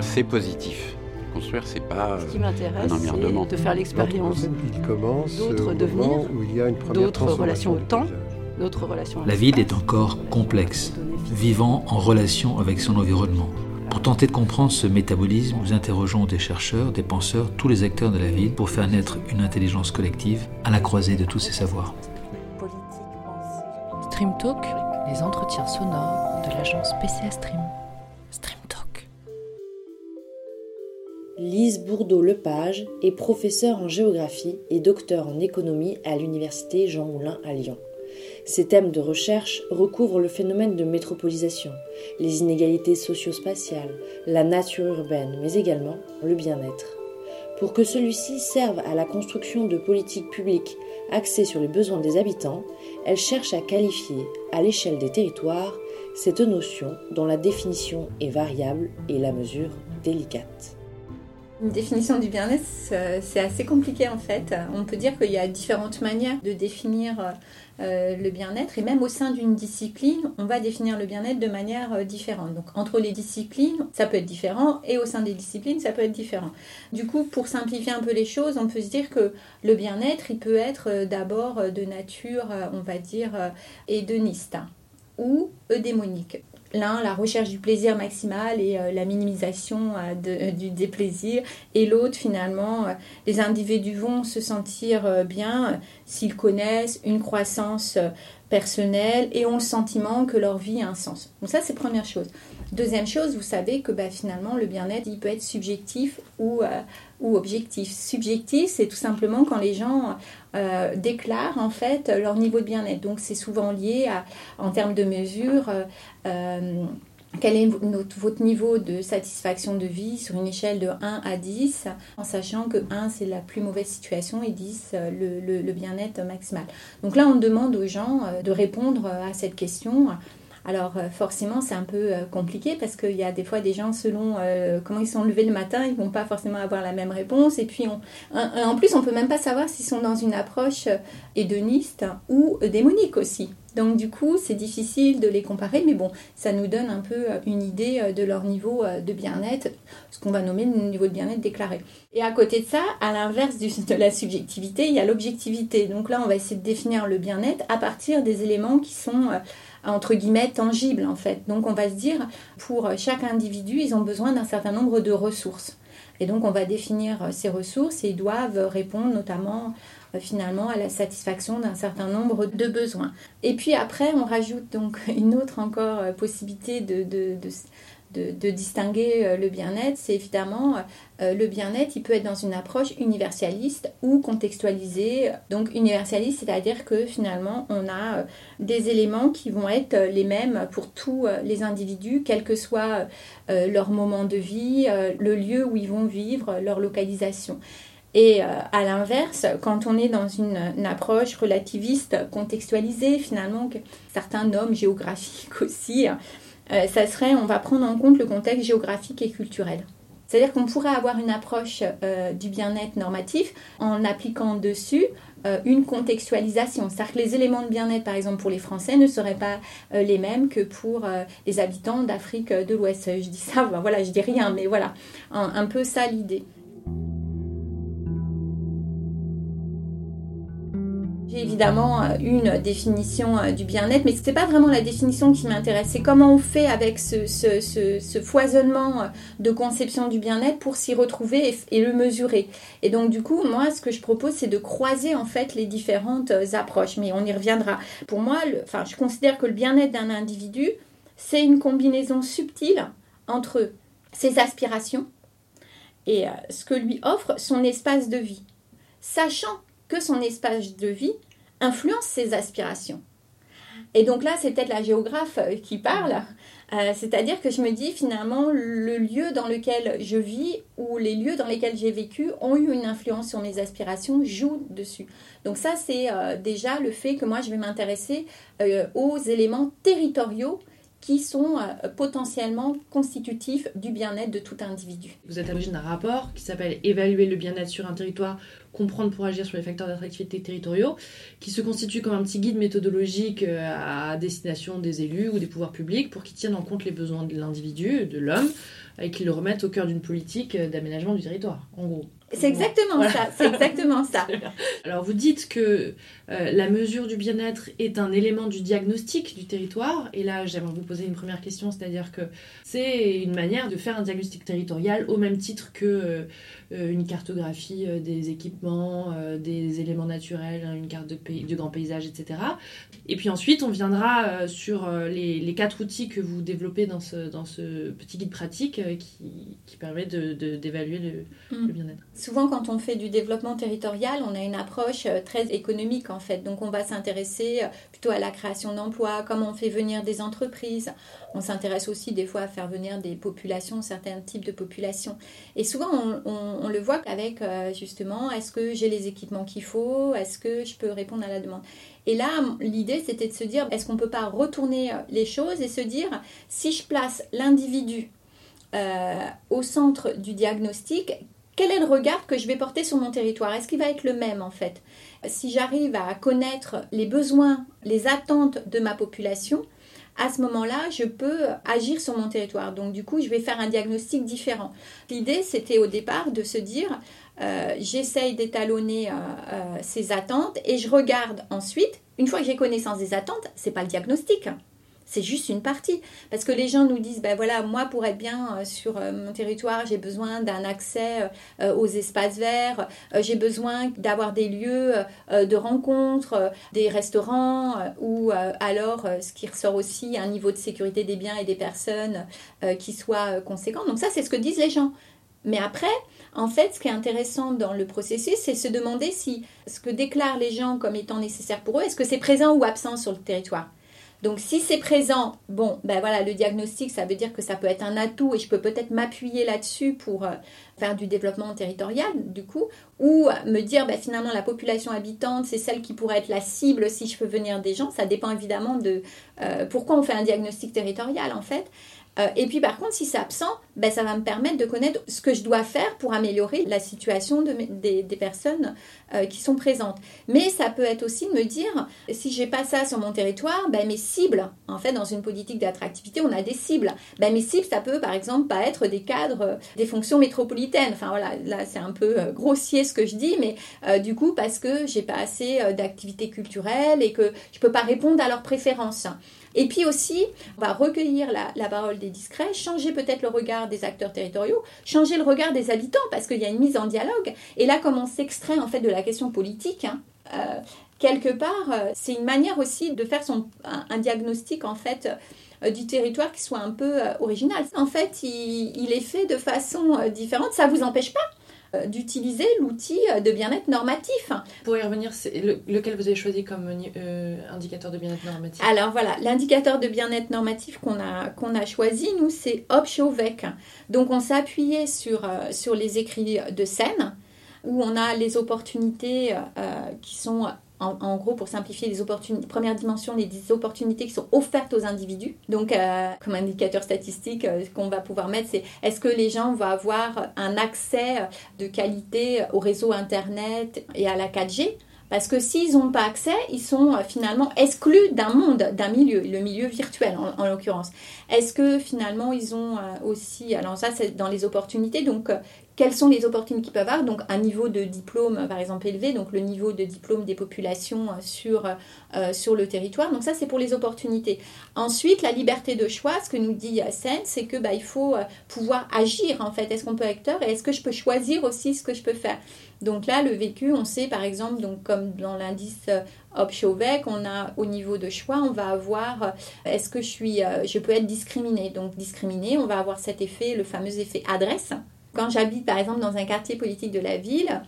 construire, c'est positif. Construire, c'est pas Ce qui euh, m'intéresse, un emmerdement. c'est de faire l'expérience Il commence d'autres au devenirs, moment où il y a une première d'autres relations au temps, d'autres relations à La ville est encore relations complexe, vivant en relation avec son environnement. Pour tenter de comprendre ce métabolisme, nous interrogeons des chercheurs, des penseurs, tous les acteurs de la ville pour faire naître une intelligence collective à la croisée de tous ces savoirs. Stream Talk, les entretiens sonores de l'agence PCA. Stream Lise Bourdeau-Lepage est professeure en géographie et docteur en économie à l'université Jean Moulin à Lyon. Ses thèmes de recherche recouvrent le phénomène de métropolisation, les inégalités socio-spatiales, la nature urbaine, mais également le bien-être. Pour que celui-ci serve à la construction de politiques publiques axées sur les besoins des habitants, elle cherche à qualifier, à l'échelle des territoires, cette notion dont la définition est variable et la mesure délicate. Une définition du bien-être, c'est c'est assez compliqué en fait. On peut dire qu'il y a différentes manières de définir euh, le bien-être et même au sein d'une discipline, on va définir le bien-être de manière euh, différente. Donc entre les disciplines, ça peut être différent et au sein des disciplines, ça peut être différent. Du coup, pour simplifier un peu les choses, on peut se dire que le bien-être, il peut être euh, d'abord euh, de nature, euh, on va dire, euh, hédoniste ou eudémonique. L'un, la recherche du plaisir maximal et euh, la minimisation euh, de- du, des plaisirs. Et l'autre, finalement, euh, les individus vont se sentir euh, bien euh, s'ils connaissent une croissance euh, personnelle et ont le sentiment que leur vie a un sens. Donc ça, c'est première chose. Deuxième chose, vous savez que bah, finalement, le bien-être, il peut être subjectif ou, euh, ou objectif. Subjectif, c'est tout simplement quand les gens euh, déclarent en fait leur niveau de bien-être. Donc c'est souvent lié à, en termes de mesure, euh, quel est votre niveau de satisfaction de vie sur une échelle de 1 à 10, en sachant que 1 c'est la plus mauvaise situation et 10 euh, le, bien-être maximal. Donc là on demande aux gens de répondre à cette question. Alors euh, forcément c'est un peu euh, compliqué parce qu'il y a des fois des gens selon euh, comment ils sont levés le matin, ils vont pas forcément avoir la même réponse et puis en plus on peut même pas savoir s'ils sont dans une approche hédoniste ou démonique aussi. Donc du coup c'est difficile de les comparer mais bon ça nous donne un peu une idée de leur niveau de bien-être, ce qu'on va nommer le niveau de bien-être déclaré. Et à côté de ça, à l'inverse de la subjectivité, il y a l'objectivité. Donc là on va essayer de définir le bien-être à partir des éléments qui sont entre guillemets tangibles en fait. Donc on va se dire pour chaque individu, ils ont besoin d'un certain nombre de ressources. Et donc on va définir euh, ces ressources et ils doivent répondre notamment euh, finalement à la satisfaction d'un certain nombre de besoins. Et puis après, on rajoute donc une autre encore euh, possibilité de, de, de, de- distinguer euh, le bien-être, c'est évidemment euh, le bien-être, il peut être dans une approche universaliste ou contextualisée. Donc universaliste, c'est-à-dire que finalement, on a euh, des éléments qui vont être euh, les mêmes pour tous euh, les individus, quel que soit euh, leur moment de vie, euh, le lieu où ils vont vivre, leur localisation. Et euh, à l'inverse, quand on est dans une, une approche relativiste, contextualisée, finalement, que certains nomment géographique aussi, euh, ça serait, on va prendre en compte le contexte géographique et culturel. C'est-à-dire qu'on pourrait avoir une approche euh, du bien-être normatif en appliquant dessus euh, une contextualisation. C'est-à-dire que les éléments de bien-être, par exemple, pour les Français, ne seraient pas les mêmes que pour les habitants d'Afrique de l'Ouest. Je dis ça, voilà, je dis rien, mais voilà, un, un peu ça l'idée. Évidemment euh, une définition euh, du bien-être, mais ce n'est pas vraiment la définition qui m'intéresse. C'est comment on fait avec ce, foisonnement euh, de conception du bien-être pour s'y retrouver et, le mesurer. Et donc du coup, moi, ce que je propose, c'est de croiser en fait les différentes approches. Mais on y reviendra. Pour moi, enfin, je considère que le bien-être d'un individu, c'est une combinaison subtile entre ses aspirations et ce que lui offre son espace de vie, sachant que son espace de vie influence ses aspirations. Et donc là, c'est peut-être la géographe euh, qui parle, Euh, c'est-à-dire que je me dis finalement le lieu dans lequel je vis ou les lieux dans lesquels j'ai vécu ont eu une influence sur mes aspirations, jouent dessus. Donc ça, c'est euh, déjà le fait que moi, je vais m'intéresser aux éléments territoriaux qui sont euh, potentiellement constitutifs du bien-être de tout individu. Vous êtes à l'origine d'un rapport qui s'appelle Évaluer le bien-être sur un territoire, comprendre pour agir sur les facteurs d'attractivité territoriaux, qui se constitue comme un petit guide méthodologique euh, à destination des élus ou des pouvoirs publics pour qu'ils tiennent en compte les besoins de l'individu, de l'homme, et qu'ils le remettent au cœur d'une politique euh, d'aménagement du territoire, en gros. C'est exactement ça, c'est exactement ça. Alors vous dites que euh, la mesure du bien-être est un élément du diagnostic du territoire, et là j'aimerais vous poser une première question, c'est-à-dire que c'est une manière de faire un diagnostic territorial au même titre que euh, euh, une cartographie des équipements, des éléments naturels, une carte de, pays, de grand paysage, etc. Et puis ensuite on viendra sur les, quatre outils que vous développez dans ce, dans ce petit guide pratique qui, qui, permet d'évaluer de, le, mm. le bien-être souvent quand on fait du développement territorial, on a une approche euh, très économique en fait. Donc on va s'intéresser euh, plutôt à la création d'emplois, comment on fait venir des entreprises. On s'intéresse aussi des fois à faire venir des populations, certains types de populations. Et souvent on, le voit avec euh, justement, est-ce que j'ai les équipements qu'il faut? Est-ce que je peux répondre à la demande? Et là, l'idée, c'était de se dire, est-ce qu'on ne peut pas retourner les choses et se dire, si je place l'individu au centre du diagnostic, quel est le regard que je vais porter sur mon territoire? Est-ce qu'il va être le même en fait? Si j'arrive à connaître les besoins, les attentes de ma population, à ce moment-là, je peux agir sur mon territoire. Donc du coup, je vais faire un diagnostic différent. L'idée, c'était au départ de se dire, euh, j'essaye d'étalonner euh, euh, ces attentes et je regarde ensuite, une fois que j'ai connaissance des attentes, c'est pas le diagnostic. C'est juste une partie. Parce que les gens nous disent, ben voilà, moi pour être bien euh, sur euh, mon territoire, j'ai besoin d'un accès euh, aux espaces verts, j'ai besoin d'avoir des lieux de rencontre, des restaurants, ou alors ce qui ressort aussi, un niveau de sécurité des biens et des personnes qui soit conséquent. Donc ça, c'est ce que disent les gens. Mais après, en fait, ce qui est intéressant dans le processus, c'est se demander si ce que déclarent les gens comme étant nécessaire pour eux, est-ce que c'est présent ou absent sur le territoire. Donc si c'est présent, bon, ben voilà, le diagnostic, ça veut dire que ça peut être un atout et je peux peut-être m'appuyer là-dessus pour euh, faire du développement territorial, du coup, ou me dire, ben, finalement, la population habitante, c'est celle qui pourrait être la cible si je peux venir des gens. Ça dépend évidemment de euh, pourquoi on fait un diagnostic territorial, en fait. Euh, et puis par contre, si c'est absent, ben, ça va me permettre de connaître ce que je dois faire pour améliorer la situation des, personnes euh, qui sont présentes. Mais ça peut être aussi de me dire, si j'ai pas ça sur mon territoire, ben, mes cibles, en fait, dans une politique d'attractivité, on a des cibles. Ben, mes cibles, ça peut par exemple pas être des cadres, euh, des fonctions métropolitaines. Enfin voilà, là c'est un peu grossier ce que je dis, mais du coup parce que j'ai pas assez d'activités culturelles et que je peux pas répondre à leurs préférences. Et puis aussi, on va recueillir la, parole des discrets, changer peut-être le regard des acteurs territoriaux, changer le regard des habitants, parce qu'il y a une mise en dialogue. Et là, comme on s'extrait en fait de la question politique, hein, euh, quelque part, euh, c'est une manière aussi de faire un, diagnostic en fait euh, du territoire qui soit un peu original. En fait, il, il est fait de façon différente. Ça vous empêche pas d'utiliser l'outil euh, de bien-être normatif. Pour y revenir, c'est lequel vous avez choisi comme euh, indicateur de bien-être normatif? Alors voilà, l'indicateur de bien-être normatif qu'on a, qu'on a choisi, nous, c'est Opshovec. Donc on s'est appuyé sur, sur les écrits de scène où on a les opportunités qui sont en, gros, pour simplifier, les opportunités, première dimension, les opportunités qui sont offertes aux individus. Donc, euh, comme indicateur statistique, euh, ce qu'on va pouvoir mettre, c'est est-ce que les gens vont avoir un accès de qualité au réseau Internet et à la 4G parce que s'ils n'ont pas accès, ils sont euh, finalement exclus d'un monde, d'un milieu, le milieu virtuel en, l'occurrence. Est-ce que finalement ils ont aussi, alors ça c'est dans les opportunités, donc quelles sont les opportunités qu'ils peuvent avoir Donc un niveau de diplôme par exemple élevé, donc le niveau de diplôme des populations euh, sur, euh, sur le territoire. Donc ça c'est pour les opportunités. Ensuite la liberté de choix, ce que nous dit Yassen, c'est que bah, il faut euh, pouvoir agir en fait. Est-ce qu'on peut être acteur et est-ce que je peux choisir aussi ce que je peux faire? Donc là, le vécu, on sait par exemple, comme dans l'indice Opshovec, on a au niveau de choix, on va avoir est-ce que je suis, je peux être discriminé. Donc discriminé, on va avoir cet effet, le fameux effet adresse, quand j'habite par exemple dans un quartier politique de la ville,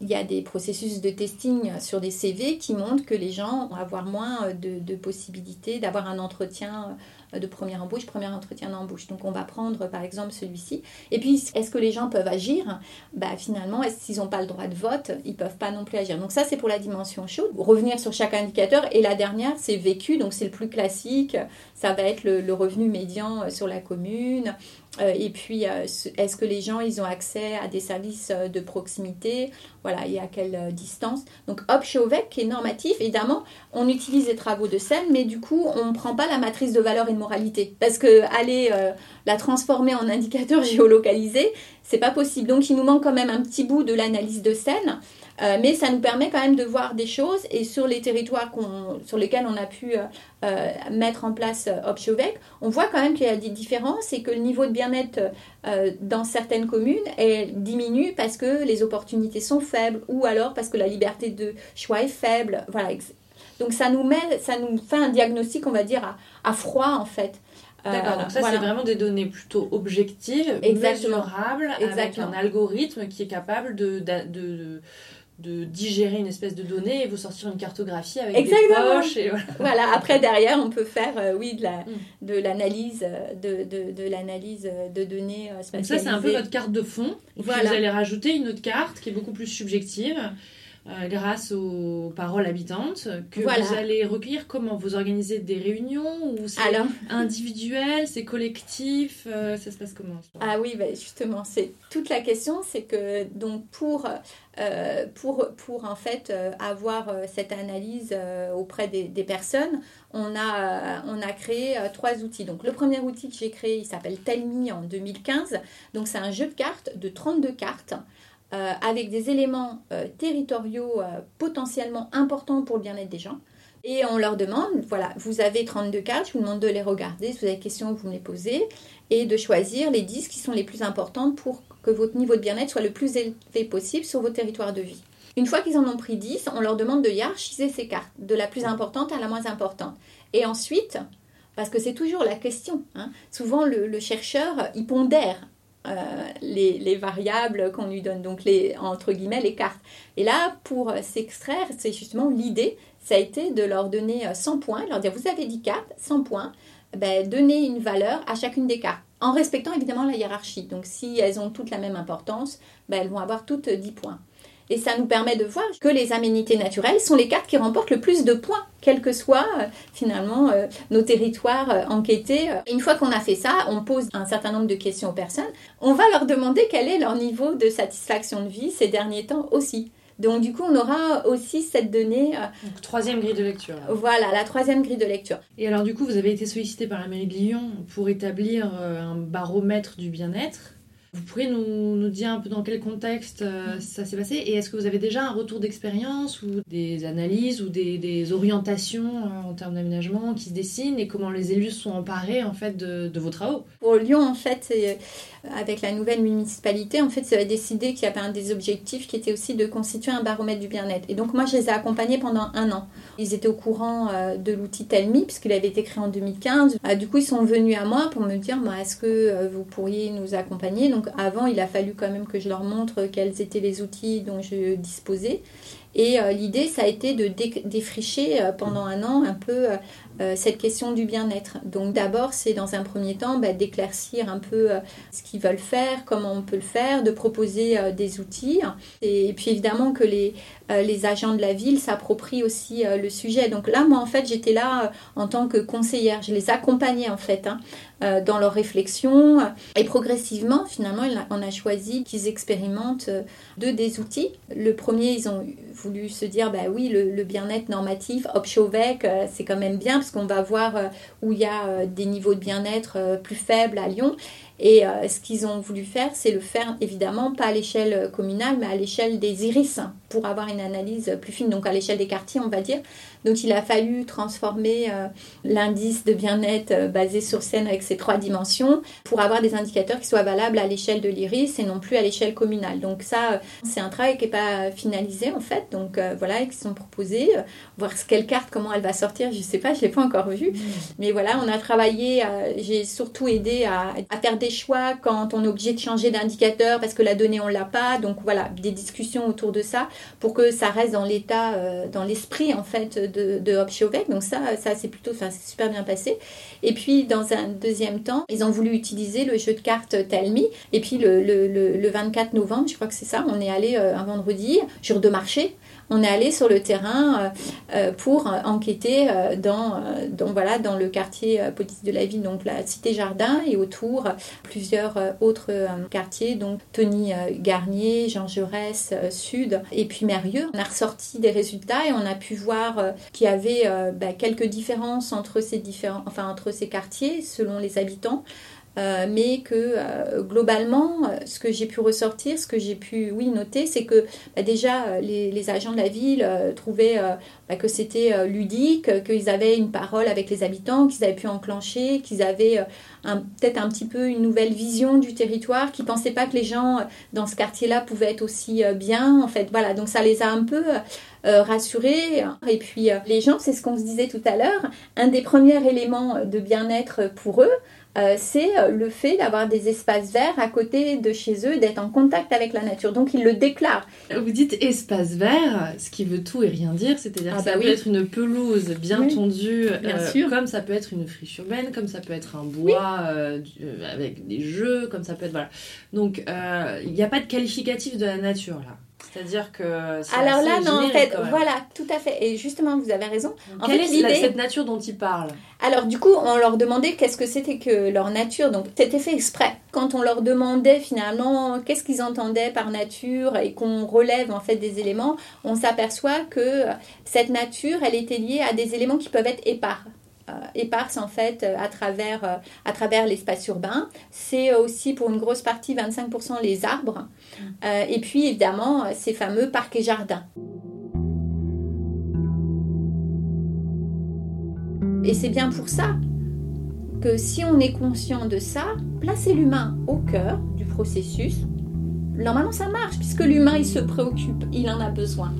il y a des processus de testing sur des CV qui montrent que les gens vont avoir moins de, de possibilités d'avoir un entretien de première embauche, premier entretien d'embauche. Donc on va prendre par exemple celui-ci. Et puis est-ce que les gens peuvent agir? Bah, Finalement, s'ils n'ont pas le droit de vote, ils peuvent pas non plus agir. Donc ça c'est pour la dimension chaude. Revenir sur chaque indicateur. Et la dernière, c'est vécu, donc c'est le plus classique. Ça va être le, revenu médian euh, sur la commune. Euh, et puis, euh, est-ce que les gens, ils ont accès à des services de proximité? Voilà, et à quelle distance? Donc, Hop Chauvec, qui est normatif, évidemment, on utilise les travaux de scène, mais du coup, on ne prend pas la matrice de valeur et de Parce que aller la transformer en indicateur géolocalisé, c'est pas possible. Donc, il nous manque quand même un petit bout de l'analyse de scène. Euh, mais ça nous permet quand même de voir des choses et sur les territoires sur lesquels on a pu euh, euh, mettre en place Optiovec, on voit quand même qu'il y a des différences et que le niveau de bien-être dans certaines communes diminue parce que les opportunités sont faibles ou alors parce que la liberté de choix est faible. Voilà. Donc ça nous met, ça nous fait un diagnostic, on va dire, à, froid en fait. D'accord, donc ça c'est vraiment des données plutôt objectives, mesurables, avec un algorithme qui est capable de, de de digérer une espèce de données et vous sortir une cartographie avec Exactement. des poches. Et voilà. après derrière on peut faire euh, oui de mm. de l'analyse euh, de, de, de l'analyse euh, de données spatialisées. Donc ça c'est un peu votre carte de fond. Voilà. Vous allez rajouter une autre carte qui est beaucoup plus subjective. Grâce aux paroles habitantes que vous allez recueillir comment vous organisez des réunions ou c'est individuel c'est collectif ça se passe comment ah oui bah, justement c'est toute la question c'est que donc pour euh, pour, pour en fait euh, avoir euh, cette analyse auprès des, des, personnes, on a, on a créé trois outils. Donc le premier outil que j'ai créé, il s'appelle Telmi en 2015. Donc c'est un jeu de cartes de 32 cartes. Avec des éléments territoriaux potentiellement importants pour le bien-être des gens. Et on leur demande, voilà, vous avez 32 cartes, je vous demande de les regarder, si vous avez des questions, vous me les posez, et de choisir les 10 qui sont les plus importantes pour que votre niveau de bien-être soit le plus élevé possible sur vos territoires de vie. Une fois qu'ils en ont pris 10, on leur demande de hiérarchiser ces cartes, de la plus importante à la moins importante. Et ensuite, parce que c'est toujours la question, hein, souvent le, chercheur, il pondère euh, les, variables qu'on lui donne, donc les, entre guillemets les cartes. Et là, pour s'extraire, c'est justement l'idée, ça a été de leur donner 100 points, leur dire vous avez 10 cartes, 100 points, ben, donner une valeur à chacune des cartes, en respectant évidemment la hiérarchie. Donc si elles ont toutes la même importance, ben, elles vont avoir toutes 10 points. Et ça nous permet de voir que les aménités naturelles sont les cartes qui remportent le plus de points, quels que soient euh, finalement euh, nos territoires euh, enquêtés. Une fois qu'on a fait ça, on pose un certain nombre de questions aux personnes. On va leur demander quel est leur niveau de satisfaction de vie ces derniers temps aussi. Donc du coup, on aura aussi cette donnée. Donc, troisième grille de lecture. Voilà, la troisième grille de lecture. Et alors du coup, vous avez été sollicité par la mairie de Lyon pour établir un baromètre du bien-être. Vous pourriez nous, nous, dire un peu dans quel contexte euh, ça s'est passé et est-ce que vous avez déjà un retour d'expérience ou des analyses ou des, des orientations en termes d'aménagement qui se dessinent et comment les élus sont emparés en fait de, de vos travaux? Pour Lyon, en fait, avec la nouvelle municipalité, en fait, ça a décidé qu'il y avait un des objectifs qui était aussi de constituer un baromètre du bien-être. Et donc, moi, je les ai accompagnés pendant un an. Ils étaient au courant euh, de l'outil Telmi, puisqu'il avait été créé en 2015. Euh, du coup, ils sont venus à moi pour me dire est-ce que euh, vous pourriez nous accompagner? Donc, avant, il a fallu quand même que je leur montre quels étaient les outils dont je disposais. Et l'idée, ça a été de défricher pendant un an un peu euh, cette question du bien-être. Donc d'abord, c'est dans un premier temps bah, d'éclaircir un peu euh, ce qu'ils veulent faire, comment on peut le faire, de proposer euh, des outils. Et, puis évidemment que les, les agents de la ville s'approprient aussi le sujet. Donc là, moi, en fait, j'étais là en tant que conseillère. Je les accompagnais, en fait, hein, dans leurs réflexions. Et progressivement, finalement, on a choisi qu'ils expérimentent deux des outils. Le premier, ils ont voulu se dire, bah oui, le, bien-être normatif, Opchovec, c'est quand même bien parce qu'on va voir euh, où il y a euh, des niveaux de bien-être euh, plus faibles à Lyon. Et ce qu'ils ont voulu faire, c'est le faire évidemment pas à l'échelle communale, mais à l'échelle des iris, pour avoir une analyse plus fine, donc à l'échelle des quartiers, on va dire. Donc il a fallu transformer euh, l'indice de bien-être euh, basé sur scène avec ses trois dimensions pour avoir des indicateurs qui soient valables à l'échelle de l'IRIS et non plus à l'échelle communale. Donc ça, euh, c'est un travail qui n'est pas finalisé en fait. Donc voilà, ils sont proposés. voir quelle carte, comment elle va sortir, je ne sais pas, je ne l'ai pas encore vue. Mmh. Mais voilà, on a travaillé, j'ai surtout aidé à, à, faire des choix quand on est obligé de changer d'indicateur parce que la donnée, on l'a pas. Donc voilà, des discussions autour de ça pour que ça reste dans l'état, dans l'esprit en fait de, de Donc ça, c'est plutôt, enfin, c'est super bien passé. Et puis dans un deuxième temps, ils ont voulu utiliser le jeu de cartes Tell Me. Et puis le, le, le, 24 novembre, je crois que c'est ça, on est allé euh, un vendredi, jour de marché, on est allé sur le terrain euh, euh, pour enquêter dans, le quartier politique de la ville, donc la Cité Jardin, et autour plusieurs autres quartiers, donc Tony Garnier, Jean Jaurès, Sud, et puis Mérieux. On a ressorti des résultats et on a pu voir qu'il y avait bah, quelques différences entre ces, différents, entre ces quartiers selon les habitants. Euh, mais que euh, globalement, euh, ce que j'ai pu ressortir, ce que j'ai pu, oui, noter, c'est que bah, déjà les, agents de la ville trouvaient bah, que c'était ludique, qu'ils avaient une parole avec les habitants, qu'ils avaient pu enclencher, qu'ils avaient peut-être un petit peu une nouvelle vision du territoire, qu'ils pensaient pas que les gens dans ce quartier-là pouvaient être aussi bien. En fait, voilà, donc ça les a un peu rassurés. Et puis les gens, c'est ce qu'on se disait tout à l'heure, un des premiers éléments de bien-être pour eux, euh, c'est euh, le fait d'avoir des espaces verts à côté de chez eux, d'être en contact avec la nature. Donc ils le déclarent. Vous dites espace vert, ce qui veut tout et rien dire, c'est-à-dire ah que ça bah peut être une pelouse bien tondue, euh, comme ça peut être une friche urbaine, comme ça peut être un bois avec des jeux, comme ça peut être voilà. Donc il n'y a pas de qualificatif de la nature là. C'est-à-dire que. Alors là, non, en fait, voilà, tout à fait. Et justement, vous avez raison. En Quelle fait, est cette nature dont ils parlent? Alors, du coup, on leur demandait qu'est-ce que c'était que leur nature. Donc, c'était fait exprès. Quand on leur demandait finalement qu'est-ce qu'ils entendaient par nature et qu'on relève en fait des éléments, on s'aperçoit que cette nature, elle était liée à des éléments qui peuvent être épars. Euh, éparses en fait euh, à travers, euh, à travers l'espace urbain. C'est aussi pour une grosse partie 25% les arbres. et puis évidemment ces fameux parcs et jardins. Et c'est bien pour ça que si on est conscient de ça, placer l'humain au cœur du processus, normalement ça marche, puisque l'humain il se préoccupe, il en a besoin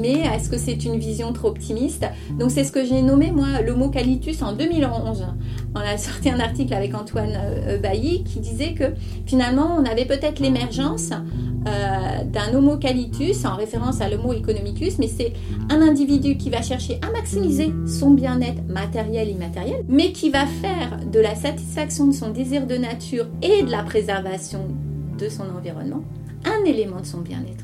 mais est-ce que c'est une vision trop optimiste? Donc c'est ce que j'ai nommé moi l'homocalitus en 2011. On a sorti un article avec Antoine euh, Bailly qui disait que finalement on avait peut-être l'émergence euh, d'un homocalitus en référence à l'homo economicus, mais c'est un individu qui va chercher à maximiser son bien-être matériel et immatériel, mais qui va faire de la satisfaction de son désir de nature et de la préservation de son environnement un élément de son bien-être.